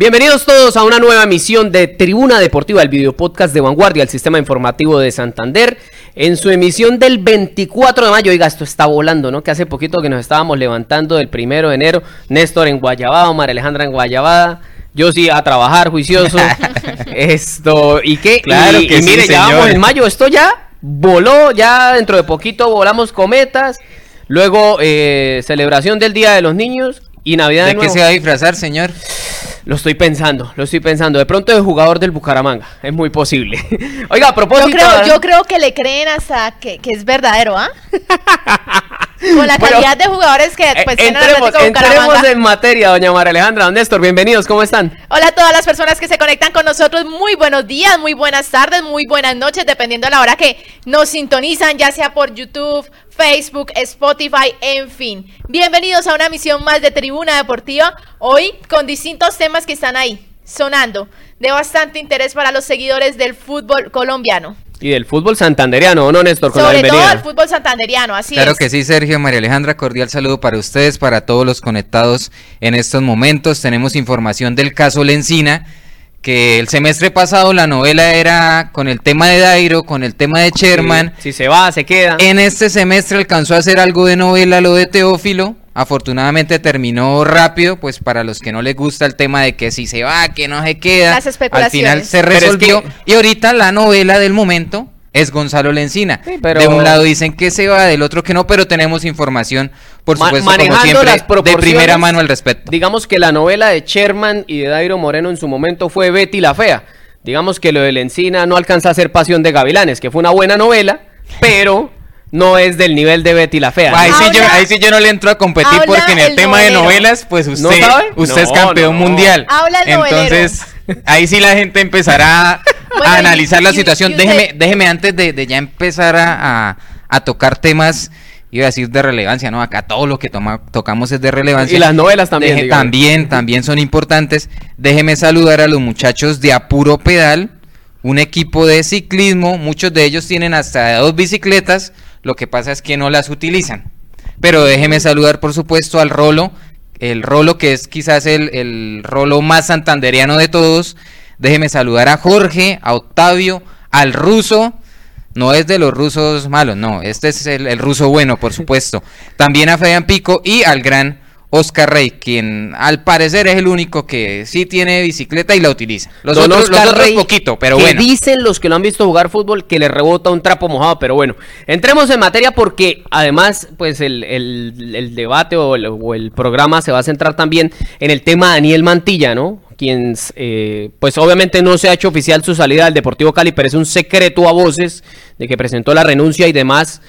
Bienvenidos todos a una nueva emisión de Tribuna Deportiva, el video podcast de Vanguardia, el sistema informativo de Santander, en su emisión del 24 de mayo. Oiga, esto está volando, ¿no? Que hace poquito que nos estábamos levantando del primero de enero. Néstor en Guayabada, María Alejandra en Guayabada. Yo sí a trabajar juicioso. esto, ¿y qué? Claro y, que y sí, mire, ya señor. vamos en mayo, esto ya voló, ya dentro de poquito volamos cometas. Luego, eh, celebración del Día de los Niños y Navidad de, ¿De qué se va a disfrazar, señor? Lo estoy pensando, lo estoy pensando. De pronto de jugador del Bucaramanga. Es muy posible. Oiga, a Yo propósito. creo, yo creo que le creen hasta que, que es verdadero, ¿ah? Con la Bueno, calidad de jugadores que pues, entremos, en materia, doña María Alejandra. Don Néstor, bienvenidos, ¿cómo están? Hola a todas las personas que se conectan con nosotros. Muy buenos días, muy buenas tardes, muy buenas noches, dependiendo de la hora que nos sintonizan, ya sea por YouTube, Facebook, Spotify, en fin. Bienvenidos a una misión más de Tribuna Deportiva. Hoy con distintos temas que están ahí, sonando, de bastante interés para los seguidores del fútbol colombiano. Y del fútbol santanderiano, ¿o no, Néstor? Con la Sobre todo bienvenida. el fútbol santanderiano, así Claro es. que sí, Sergio, María Alejandra, cordial saludo para ustedes, para todos los conectados en estos momentos. Tenemos información del caso Lencina, que el semestre pasado la novela era con el tema de Dairo, con el tema de Sherman. Si se va, se queda. En este semestre alcanzó a hacer algo de novela lo de Teófilo. Afortunadamente terminó rápido, pues para los que no les gusta el tema de que si se va, que no se queda. Las Al final se es resolvió. que- Y ahorita la novela del momento es Gonzalo Lencina. Sí, pero- De un lado dicen que se va, del otro que no, pero tenemos información, por Ma- supuesto, como siempre, las de primera mano al respecto. Digamos que la novela de Sherman y de Dairo Moreno en su momento fue Betty la Fea. Digamos que lo de la Encina no alcanza a ser Pasión de Gavilanes, que fue una buena novela, pero no es del nivel de Betty la Fea. Ahí sí, yo, ahí sí yo no le entro a competir habla porque en el, el tema de novelas, pues usted, usted es campeón no. mundial. Habla el novelero. Entonces, ahí sí la gente empezará a y- analizar la y- situación. y usted- déjeme, déjeme antes de, de ya empezar a, a- a tocar temas, iba a decir de relevancia, ¿no? Acá todo lo que toma- tocamos es de relevancia. Y las novelas también, Deje- también, también son importantes. Déjeme saludar a los muchachos de Apuro Pedal, un equipo de ciclismo. Muchos de ellos tienen hasta dos bicicletas, lo que pasa es que no las utilizan. Pero déjeme saludar, por supuesto, al Rolo, el Rolo que es quizás el, el Rolo más santanderiano de todos. Déjeme saludar a Jorge, a Octavio, al ruso. No es de los rusos malos, no, este es el, el ruso bueno, por supuesto. También a Fabián Pico y al gran Oscar Rey, quien al parecer es el único que sí tiene bicicleta y la utiliza. Los Don otros, los Oscar otros Rey, poquito, pero que bueno. dicen los que lo han visto jugar fútbol que le rebota un trapo mojado, pero bueno, entremos en materia porque además, pues el, el- el debate o el, o el programa se va a centrar también en el tema Daniel Mantilla, ¿no? Quien, eh, pues obviamente no se ha hecho oficial su salida del Deportivo Cali, pero es un secreto a voces de que presentó la renuncia y demás.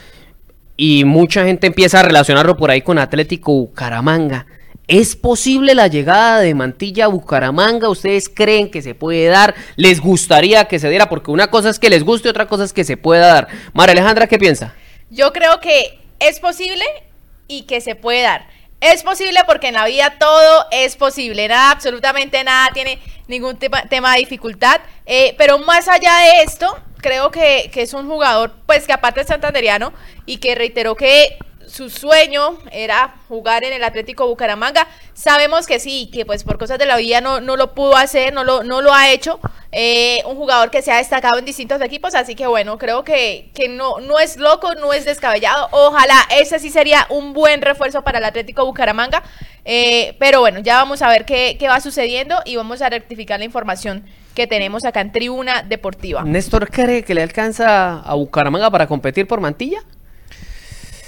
Y mucha gente empieza a relacionarlo por ahí con Atlético Bucaramanga. ¿Es posible la llegada de Mantilla a Bucaramanga? ¿Ustedes creen que se puede dar? ¿Les gustaría que se diera? Porque una cosa es que les guste, otra cosa es que se pueda dar. María Alejandra, ¿qué piensa? Yo creo que es posible y que se puede dar. Es posible porque en la vida todo es posible, nada, absolutamente nada tiene ningún tema, de dificultad. Eh, pero más allá de esto, creo que, que es un jugador, pues que aparte es santanderiano y que reiteró que su sueño era jugar en el Atlético Bucaramanga. Sabemos que sí, que pues por cosas de la vida no, no lo pudo hacer, no lo, no lo ha hecho. Eh, un jugador que se ha destacado en distintos equipos, así que bueno, creo que, que no, no es loco, no es descabellado. Ojalá ese sí sería un buen refuerzo para el Atlético Bucaramanga. Eh, pero bueno, ya vamos a ver qué, qué va sucediendo y vamos a rectificar la información que tenemos acá en Tribuna Deportiva. ¿Néstor cree que le alcanza a Bucaramanga para competir por Mantilla?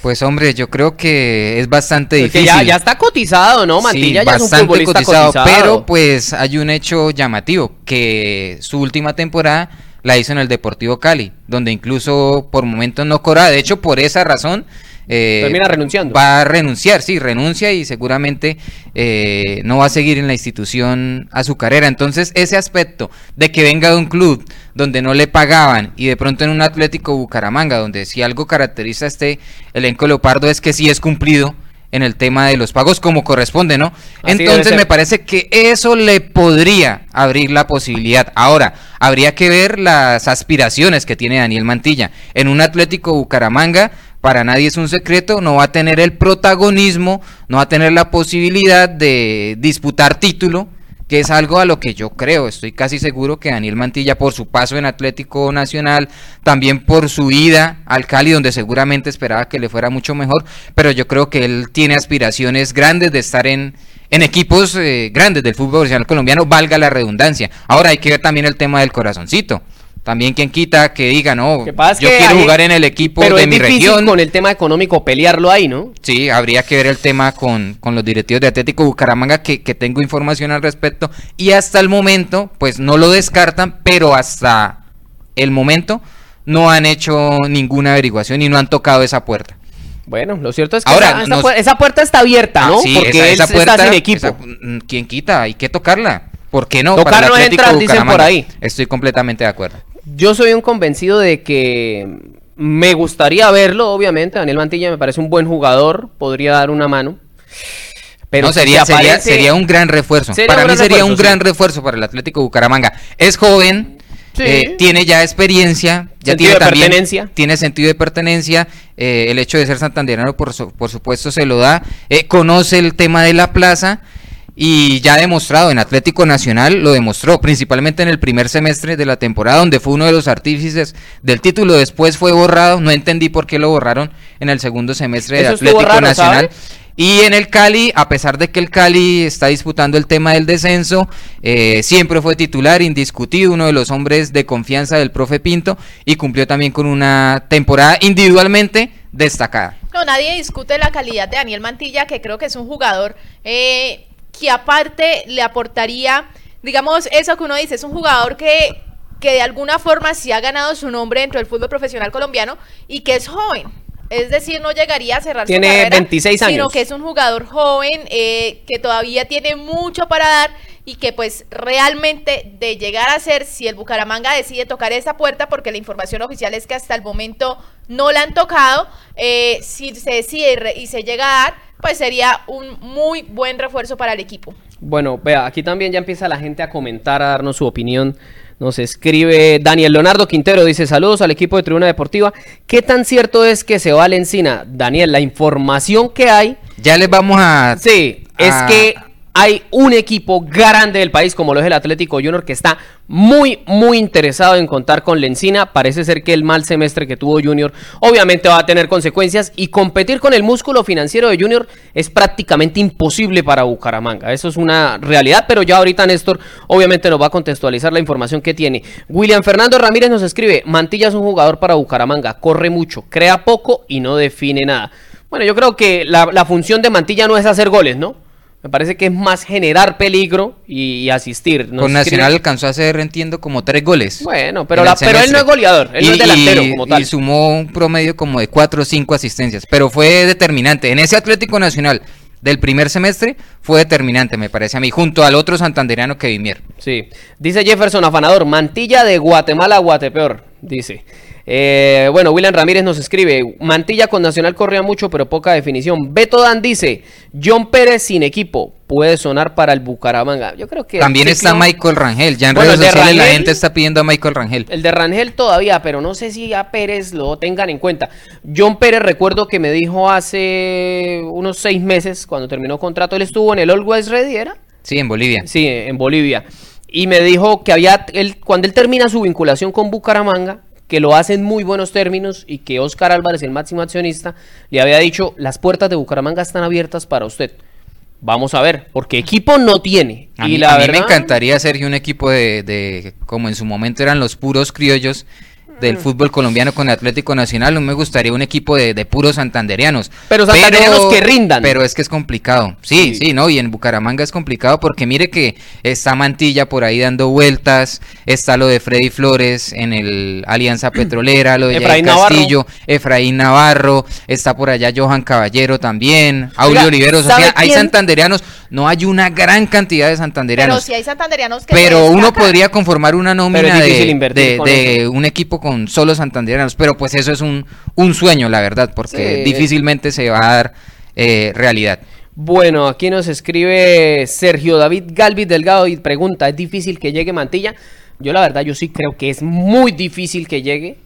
Pues hombre, yo creo que es bastante Porque difícil. ya, ya está cotizado, ¿no? Mantilla Sí, ya es un bastante futbolista cotizado, cotizado. pero pues hay un hecho llamativo, que su última temporada la hizo en el Deportivo Cali, donde incluso por momentos no cobraba, de hecho por esa razón eh, Termina renunciando. Va a renunciar, sí, renuncia y seguramente eh, no va a seguir en la institución a su carrera. Entonces ese aspecto de que venga de un club donde no le pagaban y de pronto en un Atlético Bucaramanga, donde si algo caracteriza a este elenco Leopardo es que sí es cumplido en el tema de los pagos como corresponde, ¿no? Así Entonces me parece que eso le podría abrir la posibilidad. Ahora, habría que ver las aspiraciones que tiene Daniel Mantilla. En un Atlético Bucaramanga, para nadie es un secreto, no va a tener el protagonismo, no va a tener la posibilidad de disputar título, que es algo a lo que yo creo, estoy casi seguro que Daniel Mantilla por su paso en Atlético Nacional, también por su ida al Cali, donde seguramente esperaba que le fuera mucho mejor, pero yo creo que él tiene aspiraciones grandes de estar en, en equipos eh, grandes del fútbol profesional colombiano, valga la redundancia. Ahora hay que ver también el tema del corazoncito. También quien quita que diga, no, yo quiero jugar en el equipo de mi región. con el tema económico pelearlo ahí, ¿no? Sí, habría que ver el tema con, con los directivos de Atlético Bucaramanga, que, que, tengo información al respecto. Y hasta el momento, pues no lo descartan, pero hasta el momento no han hecho ninguna averiguación y no han tocado esa puerta. Bueno, lo cierto es que Ahora, esa, puerta está abierta, ¿no? Sí, Porque esa, puerta, está sin equipo. Mm, ¿Quién quita? Hay que tocarla. ¿Por qué no? Tocar no entra, dicen por ahí. Estoy completamente de acuerdo. Yo soy un convencido de que me gustaría verlo, obviamente. Daniel Mantilla me parece un buen jugador, podría dar una mano. Pero no, sería, sería, un gran refuerzo. para mí sería un gran refuerzo para el Atlético Bucaramanga. Es joven, eh, tiene ya experiencia, ya tiene también, pertenencia. tiene sentido de pertenencia. Eh, el hecho de ser santanderano, por, por supuesto, se lo da. Eh, conoce el tema de la plaza y ya demostrado en Atlético Nacional, lo demostró principalmente en el primer semestre de la temporada, donde fue uno de los artífices del título, después fue borrado, no entendí por qué lo borraron en el segundo semestre de Atlético Nacional. Y en el Cali, a pesar de que el Cali está disputando el tema del descenso, eh, siempre fue titular, indiscutido, uno de los hombres de confianza del profe Pinto y cumplió también con una temporada individualmente destacada. No, nadie discute la calidad de Daniel Mantilla, que creo que es un jugador eh, que aparte le aportaría, digamos, eso que uno dice, es un jugador que, que de alguna forma sí ha ganado su nombre dentro del fútbol profesional colombiano y que es joven. Es decir, no llegaría a cerrar tiene su carrera, 26 años. sino que es un jugador joven eh, que todavía tiene mucho para dar y que pues realmente de llegar a ser, si el Bucaramanga decide tocar esa puerta, porque la información oficial es que hasta el momento no la han tocado, eh, si se decide y se llega a dar, pues sería un muy buen refuerzo para el equipo. Bueno, vea, aquí también ya empieza la gente a comentar, a darnos su opinión. Nos escribe Daniel Leonardo Quintero, dice saludos al equipo de Tribuna Deportiva. ¿Qué tan cierto es que se va a la encina? Daniel, la información que hay... Ya les vamos a... Sí, es que hay un equipo grande del país como lo es el Atlético Junior que está muy muy interesado en contar con Lencina. Parece ser que el mal semestre que tuvo Junior obviamente va a tener consecuencias y competir con el músculo financiero de Junior es prácticamente imposible para Bucaramanga. Eso es una realidad, pero ya ahorita Néstor obviamente nos va a contextualizar la información que tiene. William Fernando Ramírez nos escribe, Mantilla es un jugador para Bucaramanga, corre mucho, crea poco y no define nada. Bueno, yo creo que la, la función de Mantilla no es hacer goles, ¿no? Me parece que es más generar peligro y, asistir. Con Nacional alcanzó a hacer, entiendo, como tres goles. Bueno, pero, pero él no es goleador, él no es delantero como tal. Y sumó un promedio como de cuatro o cinco asistencias, pero fue determinante. En ese Atlético Nacional del primer semestre fue determinante, me parece a mí, junto al otro santandereano que Vimier. Sí. Dice Jefferson Afanador, mantilla de Guatemala a Guatepeor, dice. Eh, bueno, William Ramírez nos escribe, Mantilla con Nacional corría mucho, pero poca definición. Beto Dan dice, John Pérez sin equipo, puede sonar para el Bucaramanga. Yo creo que... También está Michael Rangel, ya en redes sociales la gente está pidiendo a Michael Rangel. El de Rangel todavía, pero no sé si a Pérez lo tengan en cuenta. John Pérez recuerdo que me dijo hace unos seis meses, cuando terminó contrato, él estuvo en el West Ready, ¿era? Sí, en Bolivia. Sí, en Bolivia. Y me dijo que había, él, cuando él termina su vinculación con Bucaramanga, que lo hace en muy buenos términos y que Oscar Álvarez, el máximo accionista, le había dicho, las puertas de Bucaramanga están abiertas para usted. Vamos a ver, porque equipo no tiene. A, y mí, la me encantaría, Sergio, un equipo de, de, como en su momento eran los puros criollos, del fútbol colombiano con Atlético Nacional. No me gustaría un equipo de, de puros santanderianos. Pero santanderianos que rindan. Pero es que es complicado. Sí, sí, ¿no? Y en Bucaramanga es complicado porque mire que está Mantilla por ahí dando vueltas. Está lo de Freddy Flores en el Alianza Petrolera, lo de Efraín Castillo, Efraín Navarro. Está por allá Johan Caballero también. Aurelio Oliveros. O sea, hay santanderianos. No hay una gran cantidad de santanderianos. Pero si hay santanderianos que Pero uno podría conformar una nómina de, de un equipo con solo santanderianos, pero pues eso es un, un sueño, la verdad, porque difícilmente se va a dar eh, realidad. Bueno, aquí nos escribe Sergio David Galvis Delgado y pregunta, ¿es difícil que llegue Mantilla? Yo la verdad, yo sí creo que es muy difícil que llegue,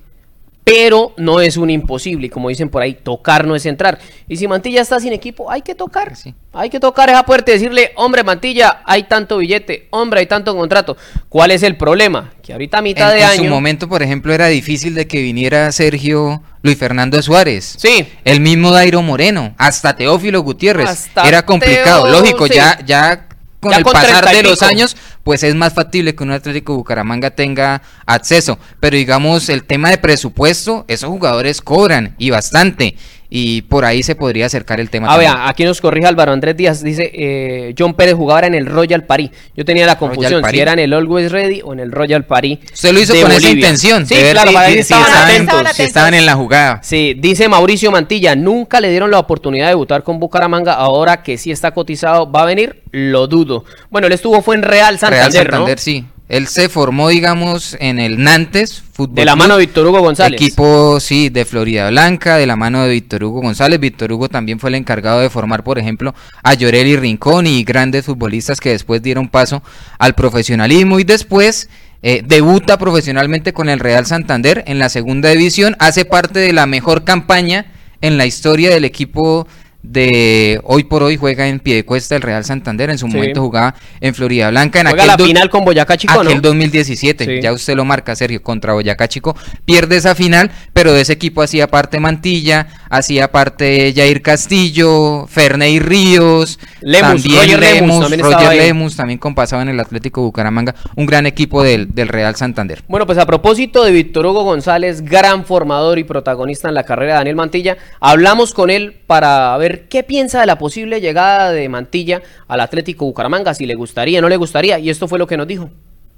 pero no es un imposible. Y como dicen por ahí, tocar no es entrar. Y si Mantilla está sin equipo, hay que tocar. Hay que tocar esa puerta y decirle, hombre, Mantilla, hay tanto billete, hombre, hay tanto contrato. ¿Cuál es el problema? Que ahorita a mitad de año. En su momento, por ejemplo, era difícil de que viniera Sergio Luis Fernando Suárez. Sí. El mismo Dairo Moreno, hasta Teófilo Gutiérrez. era complicado. Lógico, ya, ya con el pasar de los años, pues es más factible que un Atlético Bucaramanga tenga acceso. Pero digamos, el tema de presupuesto, esos jugadores cobran y bastante y por ahí se podría acercar el tema. A ver, aquí nos corrige Álvaro Andrés Díaz, dice eh, John Pérez jugaba en el Royal Paris. Yo tenía la confusión si era en el Always Ready o en el Royal Paris. Se lo hizo con esa intención. Sí, claro, si, estaban, estaban en la jugada. Sí, dice Mauricio Mantilla, nunca le dieron la oportunidad de debutar con Bucaramanga, ahora que sí está cotizado, ¿va a venir? Lo dudo. Bueno, él estuvo, fue en Real Santander, Real Santander, sí. Él se formó, digamos, en el Nantes Fútbol. De la mano de Víctor Hugo González. Equipo, sí, de Florida Blanca, de la mano de Víctor Hugo González. Víctor Hugo también fue el encargado de formar, por ejemplo, a Llorel y Rincón y grandes futbolistas que después dieron paso al profesionalismo y después eh, debuta profesionalmente con el Real Santander en la segunda división. Hace parte de la mejor campaña en la historia del equipo de hoy por hoy juega en Piedecuesta el Real Santander, en su momento jugaba en Florida Blanca. En juega la final con Boyacá Chico, aquel 2017, ya usted lo marca, Sergio, contra Boyacá Chico, pierde esa final, pero de ese equipo hacía parte Mantilla, hacía parte Jair Castillo, Ferney Ríos, Lemus, también Roger Lemus, también, Roger Lemus, también compasaba en el Atlético Bucaramanga, un gran equipo del, del Real Santander. Bueno, pues a propósito de Víctor Hugo González, gran formador y protagonista en la carrera de Daniel Mantilla, hablamos con él para ver qué piensa de la posible llegada de Mantilla al Atlético Bucaramanga, si le gustaría, no le gustaría, y esto fue lo que nos dijo.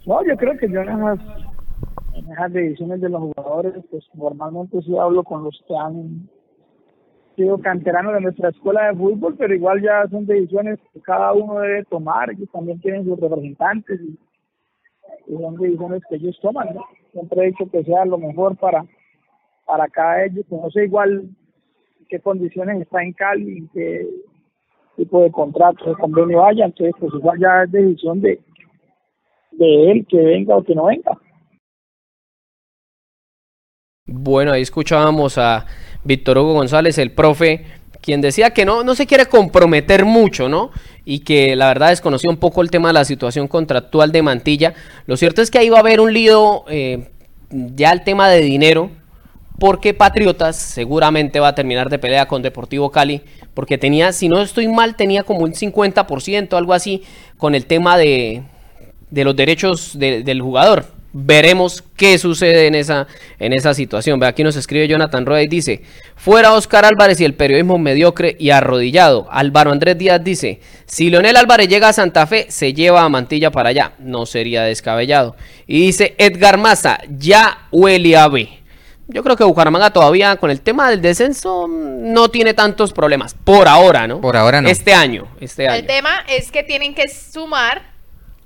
No, yo creo que yo en esas, decisiones de los jugadores, pues normalmente sí hablo con los que han sido canteranos de nuestra escuela de fútbol, pero igual ya son decisiones que cada uno debe tomar, que también tienen sus representantes y, son decisiones que ellos toman, Siempre he dicho que sea lo mejor para para cada ellos, pues no sé igual qué condiciones está en Cali, qué tipo de contrato, de convenio haya, entonces pues igual ya es decisión de, de él que venga o que no venga. Bueno, ahí escuchábamos a Víctor Hugo González, el profe, quien decía que no, no se quiere comprometer mucho, ¿no? Y que la verdad desconocía un poco el tema de la situación contractual de Mantilla. Lo cierto es que ahí va a haber un lío, eh, ya el tema de dinero, porque Patriotas seguramente va a terminar de pelea con Deportivo Cali, porque tenía, si no estoy mal, tenía como un 50%, algo así, con el tema de, de los derechos del jugador. Veremos qué sucede en esa, en esa situación. Ve, aquí nos escribe Jonathan Roy y dice, fuera Oscar Álvarez y el periodismo mediocre y arrodillado. Álvaro Andrés Díaz dice, si Leonel Álvarez llega a Santa Fe, se lleva a Mantilla para allá. No sería descabellado. Y dice Edgar Maza, ya huele a B. Yo creo que Bucaramanga todavía con el tema del descenso no tiene tantos problemas. Por ahora, ¿no? Por ahora no. Este año. Este el tema es que tienen que sumar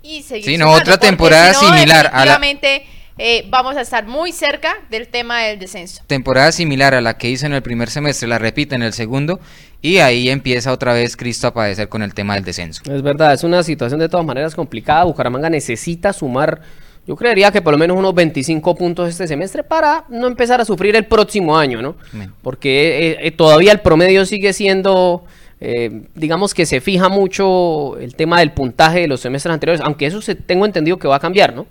y seguir. Sí, no, otra temporada similar a la. Eh, vamos a estar muy cerca del tema del descenso. Temporada similar a la que hizo en el primer semestre, la repite en el segundo y ahí empieza otra vez Cristo a padecer con el tema del descenso. Es verdad, es una situación de todas maneras complicada. Bucaramanga necesita sumar yo creería que por lo menos unos 25 puntos este semestre para no empezar a sufrir el próximo año, ¿no? Porque eh, eh, todavía el promedio sigue siendo, eh, digamos que se fija mucho el tema del puntaje de los semestres anteriores, aunque eso se, tengo entendido que va a cambiar, ¿no?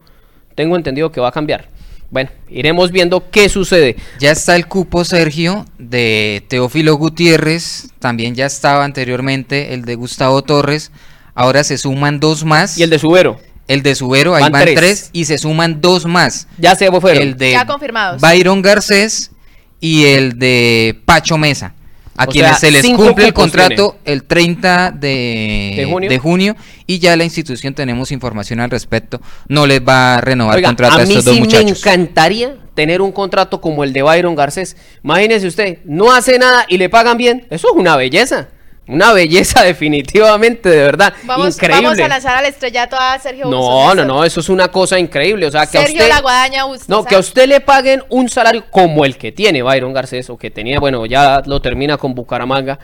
Tengo entendido que va a cambiar. Bueno, iremos viendo qué sucede. Ya está el cupo, Sergio, de Teófilo Gutiérrez, también ya estaba anteriormente el de Gustavo Torres, ahora se suman dos más. Y el de Subero. El de Subero, ahí van, tres. y se suman dos más. Ya se fueron. El de ya confirmados. Byron Garcés y el de Pacho Mesa. A quienes se les cumple el contrato el 30 de, junio? y ya la institución tenemos información al respecto. No les va a renovar el contrato a, estos dos muchachos. Me encantaría tener un contrato como el de Byron Garcés. Imagínese usted, no hace nada y le pagan bien. Eso es una belleza. Una belleza definitivamente, de verdad. Vamos, increíble. Vamos a lanzar al estrellato a Sergio No, no, no, eso es una cosa increíble. O sea, que Sergio a usted, La Guadaña No, que a usted le paguen un salario como el que tiene Byron Garcés, o que tenía, bueno, ya lo termina con Bucaramanga.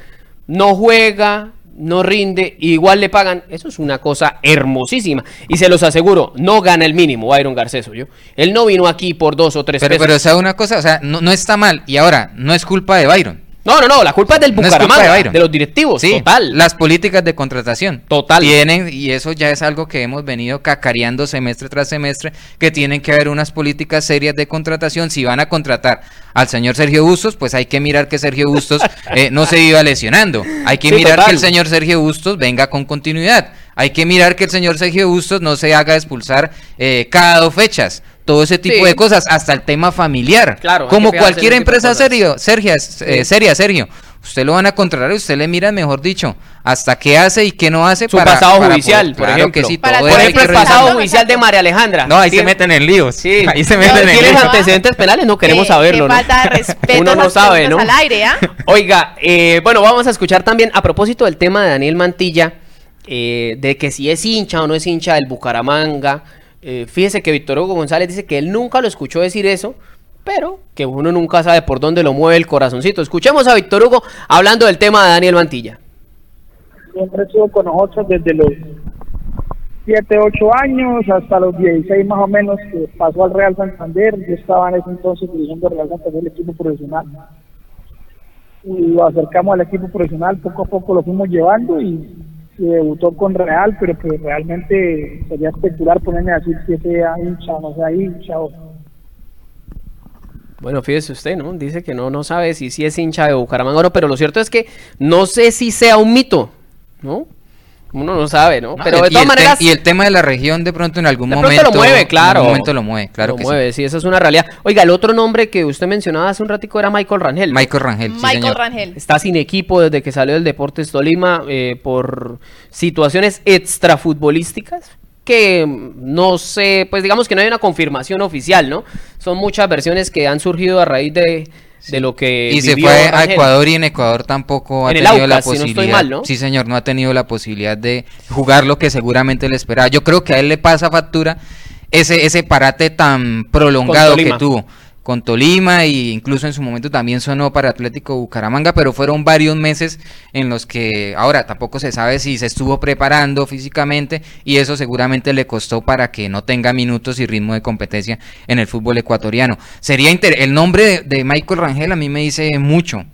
No juega, no rinde, igual le pagan. Eso es una cosa hermosísima. Y se los aseguro, no gana el mínimo Byron Garceso. Yo. Él no vino aquí por dos o tres Pero, pesos. pero o sea, una cosa, o sea, no, no está mal. Y ahora, no es culpa de Byron. No, no, no, la culpa es del No es culpa Bucaramanga, de los directivos. Sí, total. las políticas de contratación. Total. Tienen, y eso ya es algo que hemos venido cacareando semestre tras semestre, que tienen que haber unas políticas serias de contratación. Si van a contratar al señor Sergio Bustos, pues hay que mirar que Sergio Bustos eh, no se iba lesionando. Hay que Sí, mirar total. que el señor Sergio Bustos venga con continuidad. Hay que mirar que el señor Sergio Bustos no se haga expulsar eh, cada dos fechas. Todo ese tipo Sí. de cosas, hasta el tema familiar. Claro, Como cualquier empresa serio, Sergia, eh, seria, Sergio. Usted lo van a contratar y usted le mira, mejor dicho, hasta qué hace y qué no hace Su para, pasado para judicial, poder- por claro ejemplo. que sí, Para todo Por ejemplo, el pasado judicial de María Alejandra. No, ahí se meten en líos. Sí. Ahí se No, meten en ¿tienes ¿Tienes líos. ante- antecedentes penales? No queremos Qué- saberlo, falta de respeto Uno no sabe, ¿no? al aire, ¿ah? Oiga, eh, bueno, vamos a escuchar también, a propósito del tema de Daniel Mantilla, eh, de que si es hincha o no es hincha del Bucaramanga. eh, fíjese que Víctor Hugo González dice que él nunca lo escuchó decir eso, pero que uno nunca sabe por dónde lo mueve el corazoncito. Escuchemos a Víctor Hugo hablando del tema de Daniel Mantilla. siempre estuvo con nosotros desde los 7, 8 años hasta los 16 más o menos que pasó al Real Santander. Yo estaba en ese entonces dirigiendo Real Santander, el equipo profesional. Y lo acercamos al equipo profesional, poco a poco lo fuimos llevando y se debutó con Real, pero pues realmente sería especular ponerme a decir si sea hincha o no sea hincha. O... Bueno, fíjese usted, ¿no? Dice que no, no sabe si, si es hincha de Bucaramanga o no, pero lo cierto es que no sé si sea un mito, ¿no? Uno no sabe, ¿no? No, pero de todas maneras... y el tema de la región de pronto en algún De pronto momento lo mueve, claro. En algún momento lo mueve, claro lo que mueve, sí. esa es una realidad. Oiga, el otro nombre que usted mencionaba hace un ratico era Michael Rangel. Michael Rangel, sí, Michael señor. Rangel. Está sin equipo desde que salió del Deportes Tolima eh, por situaciones extrafutbolísticas que no sé, pues digamos que no hay una confirmación oficial, ¿no? Son muchas versiones que han surgido a raíz de, de lo que Y se vivió fue a Rangel. Ecuador y en Ecuador tampoco ha En el tenido la Aucas, si no estoy posibilidad. mal, ¿no? Sí, señor, no ha tenido la posibilidad de jugar lo que seguramente le esperaba. Yo creo que a él le pasa factura ese ese parate tan prolongado que tuvo con Tolima e incluso en su momento también sonó para Atlético Bucaramanga, pero fueron varios meses en los que ahora tampoco se sabe si se estuvo preparando físicamente y eso seguramente le costó para que no tenga minutos y ritmo de competencia en el fútbol ecuatoriano. Sería el nombre de, de Michael Rangel a mí me dice mucho.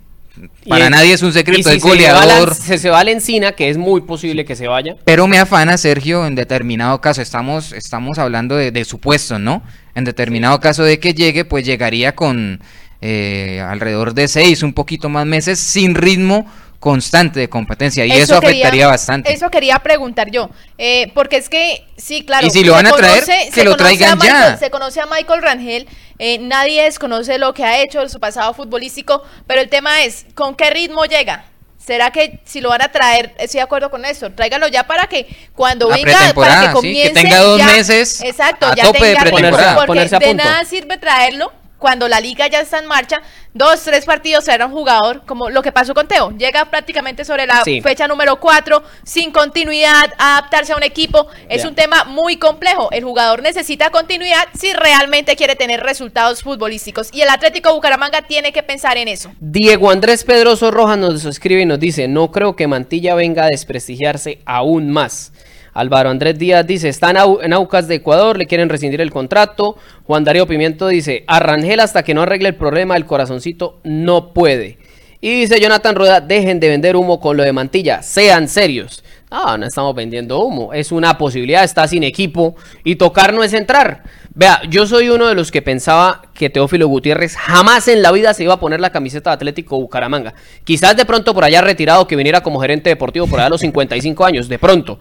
Para nadie es un secreto, si es se la- goleador. Se, se va a la encina, que es muy posible que se vaya. Pero me afana, Sergio, en determinado caso, estamos, estamos hablando de, de supuestos, ¿no? En determinado caso de que llegue, pues llegaría con eh, alrededor de seis, un poquito más meses, sin ritmo constante de competencia. Y eso, quería- afectaría bastante. Eso quería preguntar yo. eh, porque es que, sí, claro. Y si lo se van a traer, que se lo conoce a traigan ya. Michael- Se conoce a Michael Rangel. eh, nadie desconoce lo que ha hecho, su pasado futbolístico. Pero el tema es, ¿con qué ritmo llega? ¿Será que si lo van a traer, estoy de acuerdo con eso, tráigalo ya para que cuando La venga, para que sí, que comience tenga dos ya- meses exacto, a ya tope de tenga ritmo, pretemporada. porque Ponerse a de nada sirve traerlo cuando la liga ya está en marcha, dos, tres partidos a un jugador, como lo que pasó con Teo, llega prácticamente sobre la Sí. fecha número 4, sin continuidad, adaptarse a un equipo, es un tema muy complejo. El jugador necesita continuidad si realmente quiere tener resultados futbolísticos. Y el Atlético Bucaramanga tiene que pensar en eso. Diego Andrés Pedroso Rojas nos escribe y nos dice, no creo que Mantilla venga a desprestigiarse aún más. Álvaro Andrés Díaz dice, está en, Au- en Aucas de Ecuador, le quieren rescindir el contrato. Juan Darío Pimiento dice, a Rangel hasta que no arregle el problema del corazoncito no puede. Y dice Jonathan Rueda, dejen de vender humo con lo de Mantilla, sean serios. Ah, no estamos vendiendo humo, es una posibilidad, está sin equipo y tocar no es entrar. Vea, yo soy uno de los que pensaba que Teófilo Gutiérrez jamás en la vida se iba a poner la camiseta de Atlético Bucaramanga. Quizás de pronto por allá retirado que viniera como gerente deportivo por allá a los 55 años, de pronto.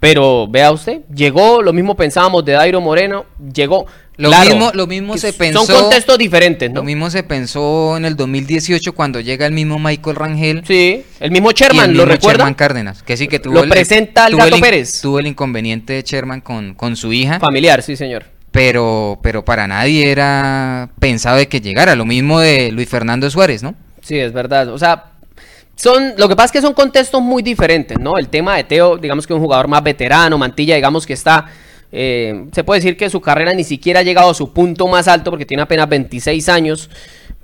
Pero vea usted, llegó, lo mismo pensábamos de Dairo Moreno, llegó. Lo Claro, mismo- lo mismo se Son pensó- contextos diferentes, ¿no? Lo mismo se pensó en el 2018 cuando llega el mismo Michael Rangel. Sí, el mismo Sherman, el ¿lo mismo recuerda? Sherman Cárdenas, que sí que tuvo Lo el- presenta tuvo Gato Pérez. Tuvo el inconveniente de Sherman con, con su hija. Familiar, sí, señor. pero, pero para nadie era pensado de que llegara. Lo mismo de Luis Fernando Suárez, ¿no? Sí, es verdad. O sea, son, lo que pasa es que son contextos muy diferentes, ¿no? El tema de Teo, digamos que es un jugador más veterano, Mantilla, digamos que está, eh, se puede decir que su carrera ni siquiera ha llegado a su punto más alto porque tiene apenas 26 años,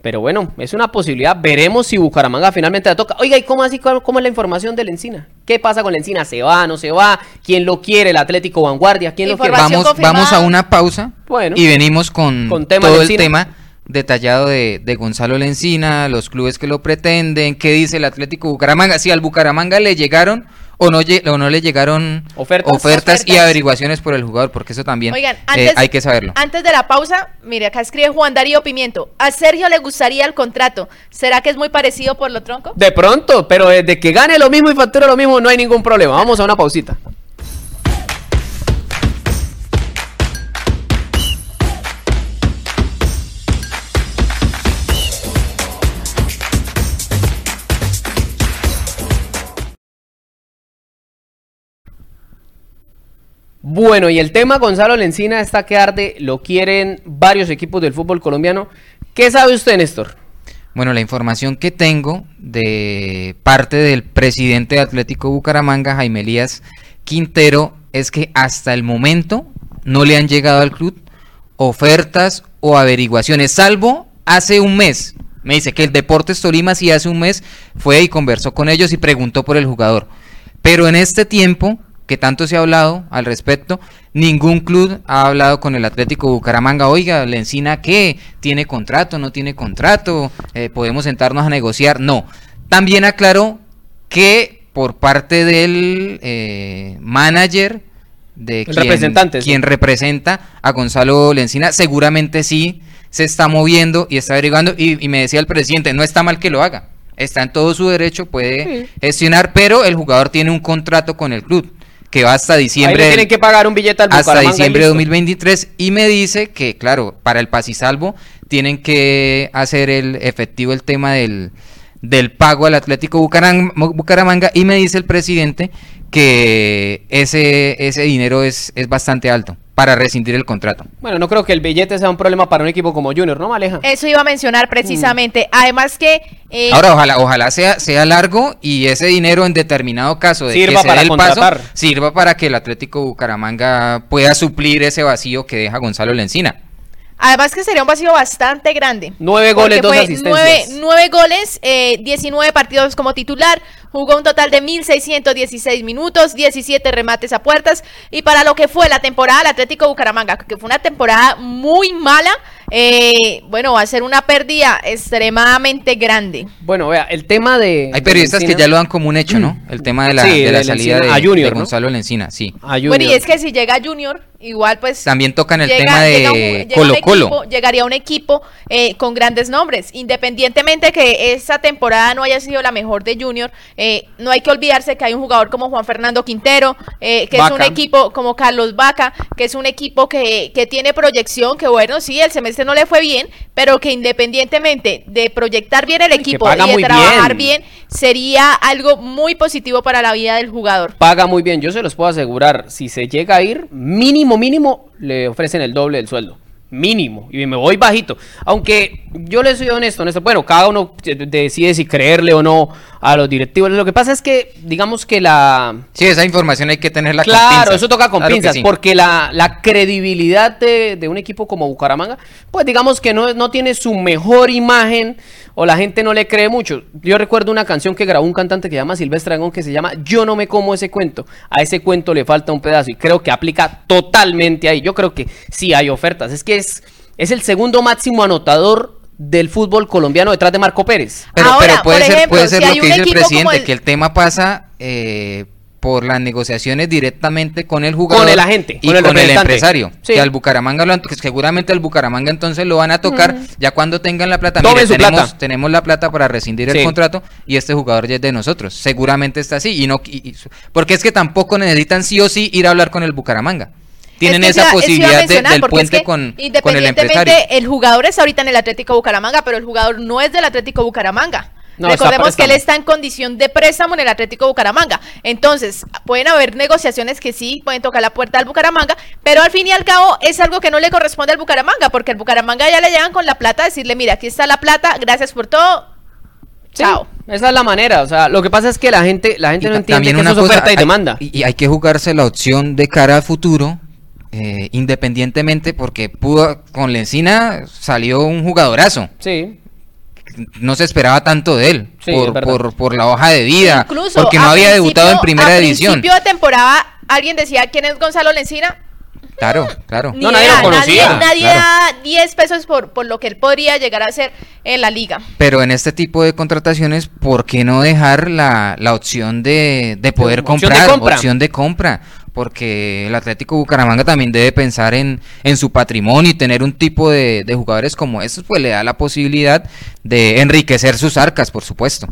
Pero bueno, es una posibilidad. Veremos si Bucaramanga finalmente la toca. Oiga, ¿y cómo así? ¿Cómo, cómo es la información de la Encina? ¿Qué pasa con la Encina? ¿Se va? ¿No se va? ¿Quién lo quiere? ¿El Atlético Vanguardia? ¿Quién lo quiere? Vamos, confirmada. vamos a una pausa Bueno. y venimos con, Con tema todo el tema detallado de, de Gonzalo Lencina, los clubes que lo pretenden, qué dice el Atlético Bucaramanga, si al Bucaramanga le llegaron o no, lle- o no le llegaron Ofertas. y Ofertas. averiguaciones por el jugador, porque eso también Oigan, eh, hay que saberlo. Antes de la pausa, mire, acá escribe Juan Darío Pimiento. A Sergio le gustaría el contrato. ¿Será que es muy parecido por lo tronco? De pronto, pero desde que gane lo mismo y facture lo mismo no hay ningún problema. Vamos a una pausita. Bueno, y el tema Gonzalo Lencina está que arde, lo quieren varios equipos del fútbol colombiano. ¿Qué sabe usted, Néstor? Bueno, la información que tengo de parte del presidente de Atlético Bucaramanga, Jaime Elías Quintero, es que hasta el momento no le han llegado al club ofertas o averiguaciones, salvo hace un mes. Me dice que el Deportes Tolima sí hace un mes fue y conversó con ellos y preguntó por el jugador. Pero en este tiempo, que tanto se ha hablado al respecto, ningún club ha hablado con el Atlético Bucaramanga. Oiga, Lencina, ¿qué? ¿Tiene contrato? ¿No tiene contrato? Eh, ¿Podemos sentarnos a negociar? No. También aclaró que por parte del eh, manager de El representante, sí. quien representa a Gonzalo Lencina, seguramente sí se está moviendo y está averiguando. Y, y me decía el presidente, no está mal que lo haga. Está en todo su derecho, puede Sí. gestionar, pero el jugador tiene un contrato con el club que va hasta Ahí diciembre. le tienen que pagar un billete al hasta Bucaramanga diciembre de listo. 2023 y me dice que claro para el paz y salvo tienen que hacer el efectivo el tema del, del pago al Atlético Bucaram- Bucaramanga y me dice el presidente que ese ese dinero es, es bastante alto para rescindir el contrato Bueno, no creo que el billete sea un problema para un equipo como Junior, ¿no, Maleja? Eso iba a mencionar precisamente. Además que... eh, Ahora ojalá ojalá sea sea largo y ese dinero en determinado caso de Sirva que se para dé el contratar. paso sirva para que el Atlético Bucaramanga pueda suplir ese vacío que deja Gonzalo Lencina. Además que sería un vacío bastante grande. Nueve goles, dos asistencias. Nueve, nueve goles, eh, 19 partidos como titular, jugó un total de 1.616 minutos, 17 remates a puertas. Y para lo que fue la temporada del Atlético Bucaramanga, que fue una temporada muy mala, eh, bueno, va a ser una pérdida extremadamente grande. Bueno, vea, el tema de... Hay de periodistas que ya lo dan como un hecho, ¿no? El tema de la, Sí, de la salida de, a Junior, de ¿no? Gonzalo Lencina, sí. a Junior. Bueno, y es que si llega Junior, igual pues... También tocan el llega- tema de llega un- llega un Colo Colo. equipo- llegaría un equipo eh, con grandes nombres. Independientemente que esa temporada no haya sido la mejor de Junior, eh, no hay que olvidarse que hay un jugador como Juan Fernando Quintero, eh, que es un equipo como Carlos Vaca, que es un equipo que, que tiene proyección, que bueno, sí, el semestre no le fue bien, pero que independientemente de proyectar bien el equipo y de trabajar bien. bien, sería algo muy positivo para la vida del jugador. Paga muy bien, yo se los puedo asegurar. Si se llega a ir, mínimo, mínimo, le ofrecen el doble del sueldo. Mínimo. Y me voy bajito. Aunque yo le soy honesto, honesto. Bueno, cada uno decide si creerle o no a los directivos. Lo que pasa es que, digamos que la... Sí, esa información hay que tenerla con Claro, eso toca con Claro pinzas, sí. porque la, la credibilidad de, de un equipo como Bucaramanga, pues digamos que no, no tiene su mejor imagen o la gente no le cree mucho. Yo recuerdo una canción que grabó un cantante que se llama Silvestre Dragón que se llama Yo no me como ese cuento. A ese cuento le falta un pedazo y creo que aplica totalmente ahí. Yo creo que sí hay ofertas. Es que es, es el segundo máximo anotador del fútbol colombiano detrás de Marco Pérez. Pero, Ahora, pero puede por ser, ejemplo, puede ser si lo que dice el presidente, el- que el tema pasa eh, por las negociaciones directamente con el jugador. Con el agente, y con el con el representante. empresario. Sí. Que al Bucaramanga, lo han- que seguramente al Bucaramanga entonces lo van a tocar ya cuando tengan la plata. Tomen Mire, su tenemos, plata. tenemos la plata para rescindir Sí. el contrato y este jugador ya es de nosotros. Seguramente está así. y no y- y- Porque es que tampoco necesitan sí o sí ir a hablar con el Bucaramanga. Tienen Es que esa posibilidad de- del es puente que con, con el independientemente, empresario. el jugador está ahorita en el Atlético Bucaramanga, pero el jugador no es del Atlético Bucaramanga. No, está Recordemos que él está en condición de préstamo en el Atlético Bucaramanga. Entonces, pueden haber negociaciones que sí pueden tocar la puerta al Bucaramanga, pero al fin y al cabo es algo que no le corresponde al Bucaramanga, porque el Bucaramanga ya le llegan con la plata, decirle, mira, aquí está la plata, gracias por todo. Sí, Chao. esa es la manera. O sea, lo que pasa es que la gente, la gente Y no entiende también que una eso es cosa, oferta y hay- demanda. Y, y hay que jugarse la opción de cara al futuro, eh, independientemente, porque pudo con Lencina salió un jugadorazo. Sí. No se esperaba tanto de él Sí, por, por, por la hoja de vida, Incluso porque no había debutado en primera a división. principio de temporada, alguien decía quién es Gonzalo Lencina. Claro, claro. Ni No, nadie lo conocía, Nadie, nadie claro. da 10 pesos por, por lo que él podría llegar a ser en la liga. Pero en este tipo de contrataciones, ¿por qué no dejar la, la opción de, de poder Opción de comprar? compra. Opción de compra. Porque el Atlético Bucaramanga también debe pensar en, en su patrimonio y tener un tipo de, de jugadores como estos, pues le da la posibilidad de enriquecer sus arcas, por supuesto.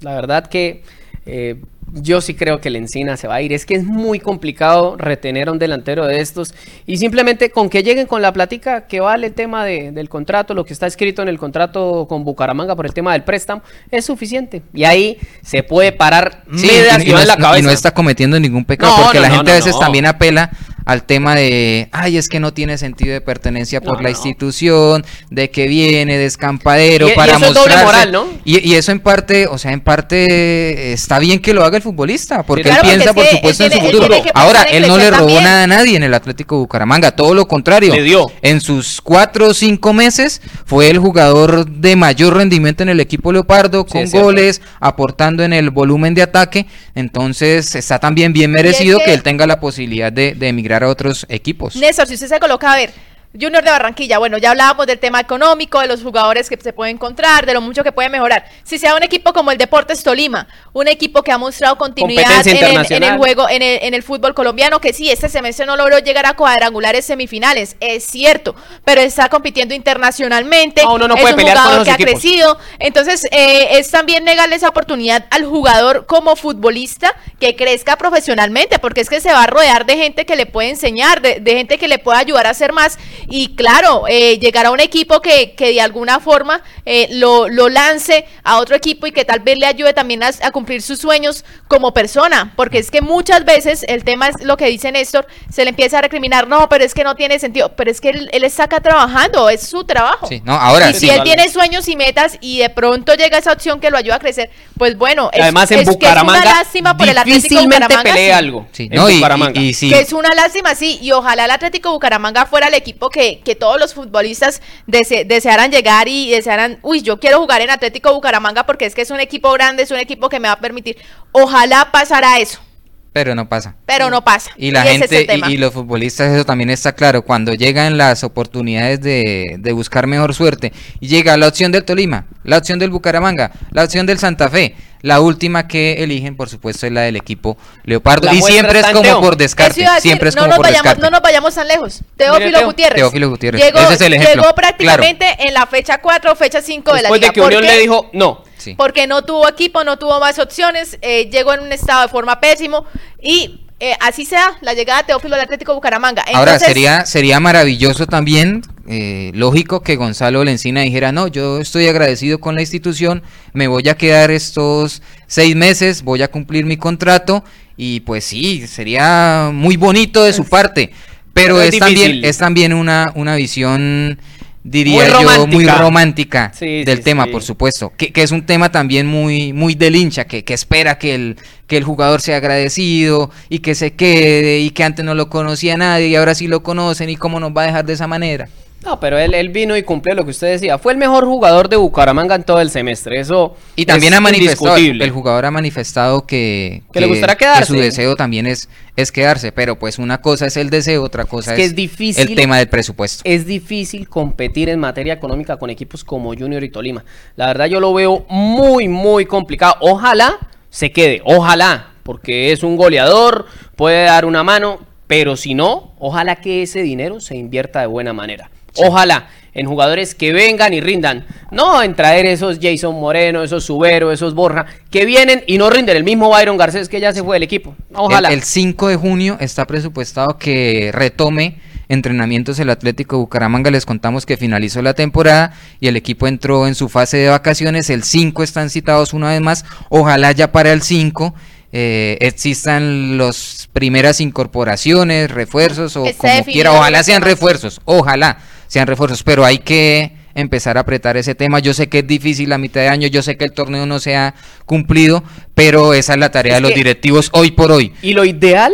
La verdad que eh, yo sí creo que el Encina se va a ir. Es que es muy complicado retener a un delantero de estos. Y simplemente con que lleguen con la platica que vale el tema de- del contrato, lo que está escrito en el contrato con Bucaramanga por el tema del préstamo, es suficiente. Y ahí se puede parar Sí, media y, no, en la es- no- cabeza. y no está cometiendo ningún pecado, No, porque no, la gente a veces también apela al tema de, ay, es que no tiene sentido de pertenencia por No, la no. institución, de que viene de escampadero Y- y para eso es doble mostrarse. moral, ¿no? Y, y eso en parte, o sea, en parte eh, está bien que lo haga el futbolista, porque Claro, él piensa, por supuesto, en su futuro. Ahora, él no le robó también. nada a nadie en el Atlético Bucaramanga, todo lo contrario. Le dio. En sus cuatro o cinco meses fue el jugador de mayor rendimiento en el equipo Leopardo, Sí, con cierto. goles, aportando en el volumen de ataque. Entonces está también bien merecido que- que... él tenga la posibilidad de, de emigrar a otros equipos. Néstor, si usted se coloca a ver, Junior de Barranquilla, bueno, ya hablábamos del tema económico, de los jugadores que se pueden encontrar, de lo mucho que puede mejorar. Si sea un equipo como el Deportes Tolima, un equipo que ha mostrado continuidad en el, en el juego, en el, en el fútbol colombiano, que sí, este semestre no logró llegar a cuadrangulares semifinales, es cierto, pero está compitiendo internacionalmente, No, no es puede un jugador que ha crecido, entonces eh, es también negarle esa oportunidad al jugador como futbolista que crezca profesionalmente, porque es que se va a rodear de gente que le puede enseñar, de, de gente que le pueda ayudar a hacer más y claro, eh, llegar a un equipo que, que de alguna forma eh, lo, lo lance a otro equipo y que tal vez le ayude también a, a cumplir sus sueños como persona, porque es que muchas veces el tema es lo que dice Néstor, se le empieza a recriminar, no, pero es que no tiene sentido, pero es que él, él está acá trabajando, es su trabajo. Sí, no, ahora y sí. si él vale. tiene sueños y metas y de pronto llega esa opción que lo ayuda a crecer, pues bueno, es, además en es que es una lástima por el Atlético Bucaramanga. pelea sí. algo. Sí, en no, y, Bucaramanga. y- y sí. Que es una lástima, sí, y ojalá el Atlético Bucaramanga fuera el equipo que, que todos los futbolistas dese- desearan llegar y desearan, uy, yo quiero jugar en Atlético Bucaramanga porque es que es un equipo grande, es un equipo que me va a permitir. Ojalá pasara eso, pero no pasa. pero no pasa. Y la gente y, y los futbolistas, eso también está claro, cuando llegan las oportunidades de, de buscar mejor suerte y llega la opción del Tolima, la opción del Bucaramanga, la opción del Santa Fe, la última que eligen, por supuesto, es la del equipo Leopardo. La y siempre es como Teo. por descarte, decir, siempre es no como nos por vayamos, descarte. No nos vayamos tan lejos. Teófilo Teo. Gutiérrez. Teófilo Gutiérrez, Llegó, ese es el ejemplo, llegó prácticamente en la fecha 4 o fecha 5 de la Después liga. de que ¿Por Unión qué? le dijo no. Sí. porque no tuvo equipo, no tuvo más opciones, eh, llegó en un estado de forma pésimo y eh, así sea la llegada de Teófilo al Atlético Bucaramanga. Ahora, Entonces, sería, sería maravilloso también, eh, lógico, que Gonzalo Lencina dijera, no, yo estoy agradecido con la institución, me voy a quedar estos seis meses, voy a cumplir mi contrato, y pues sí, sería muy bonito de su parte, pero, Pero es es, también, es también una, una visión, diría Muy yo, muy romántica. Sí, del sí, tema, sí. por supuesto, que, que es un tema también muy, muy del hincha, que, que espera que el, que el jugador sea agradecido y que se quede y que antes no lo conocía nadie y ahora sí lo conocen y cómo nos va a dejar de esa manera. No, pero él, él vino y cumplió lo que usted decía. Fue el mejor jugador de Bucaramanga en todo el semestre. Eso Y también es ha manifestado, el jugador ha manifestado que, Que le gustaría que quedarse. su deseo también es, es quedarse, pero pues una cosa es el deseo, otra cosa Es es, que es difícil. el tema del presupuesto. Es difícil competir en materia económica con equipos como Junior y Tolima. La verdad yo lo veo muy, muy complicado. Ojalá se quede, ojalá, porque es un goleador, puede dar una mano, pero si no, ojalá que ese dinero se invierta de buena manera. Ojalá en jugadores que vengan y rindan, no en traer esos Jason Moreno, esos Subero, esos Borja, que vienen y no rinden. El mismo Byron Garcés que ya se fue del equipo. Ojalá. El, el 5 de junio está presupuestado que retome entrenamientos el Atlético de Bucaramanga. Les contamos que finalizó la temporada y el equipo entró en su fase de vacaciones. El 5 están citados una vez más. Ojalá ya para el 5 eh, existan las primeras incorporaciones, refuerzos o como quiera. Ojalá sean refuerzos. Ojalá sean refuerzos. Pero hay que empezar a apretar ese tema. Yo sé que es difícil a mitad de año, yo sé que el torneo no se ha cumplido, pero esa es la tarea Es de los que- directivos hoy por hoy. Y lo ideal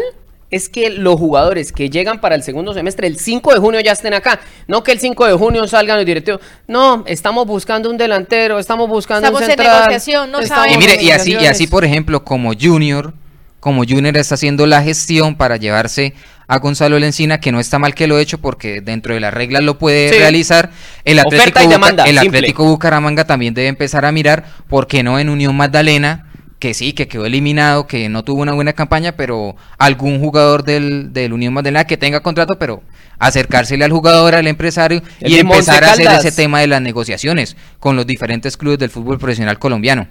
es que los jugadores que llegan para el segundo semestre, el 5 de junio ya estén acá. No que el 5 de junio salgan los directivos. No, estamos buscando un delantero, estamos buscando Estamos un en central. negociación, no estamos sabemos. Y mire, en y así, y así, por ejemplo, como Junior, como Junior está haciendo la gestión para llevarse a Gonzalo Lencina, que no está mal que lo he hecho porque dentro de las reglas lo puede Sí. realizar. El Atlético, y demanda, el. Atlético Bucaramanga también debe empezar a mirar, por qué no en Unión Magdalena, que sí, que quedó eliminado, que no tuvo una buena campaña, pero algún jugador del, del Unión Magdalena que tenga contrato, pero acercársele al jugador, al empresario El y empezar a hacer ese tema de las negociaciones con los diferentes clubes del fútbol profesional colombiano.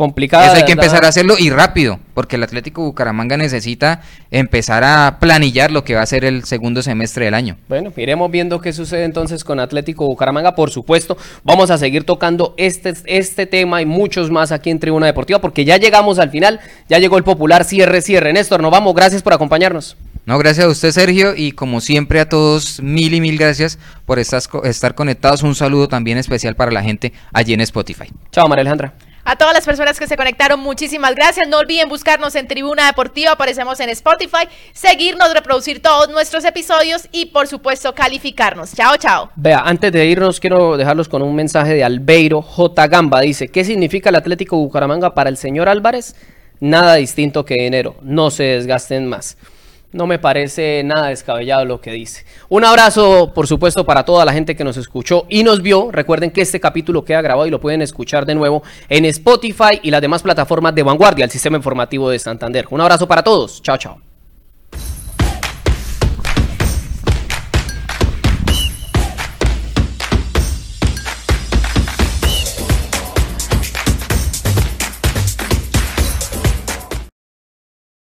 Complicada. Eso hay que empezar a hacerlo y rápido, porque el Atlético Bucaramanga necesita empezar a planillar lo que va a ser el segundo semestre del año. Bueno, iremos viendo qué sucede entonces con Atlético Bucaramanga. Por supuesto, vamos a seguir tocando este, este tema y muchos más aquí en Tribuna Deportiva, porque ya llegamos al final, ya llegó el popular cierre, cierre. Néstor, nos vamos, gracias por acompañarnos. No, gracias a usted, Sergio, y como siempre a todos, mil y mil gracias por estar, estar conectados. Un saludo también especial para la gente allí en Spotify. Chao, María Alejandra. A todas las personas que se conectaron, muchísimas gracias. No olviden buscarnos en Tribuna Deportiva, aparecemos en Spotify, seguirnos, reproducir todos nuestros episodios y por supuesto calificarnos. Chao, chao. Vea, antes de irnos, quiero dejarlos con un mensaje de Albeiro J. Gamba. Dice: ¿Qué significa el Atlético Bucaramanga para el señor Álvarez? Nada distinto que enero. No se desgasten más. No me parece nada descabellado lo que dice. Un abrazo, por supuesto, para toda la gente que nos escuchó y nos vio. Recuerden que este capítulo queda grabado y lo pueden escuchar de nuevo en Spotify y las demás plataformas de Vanguardia, el sistema informativo de Santander. Un abrazo para todos. Chao, chao.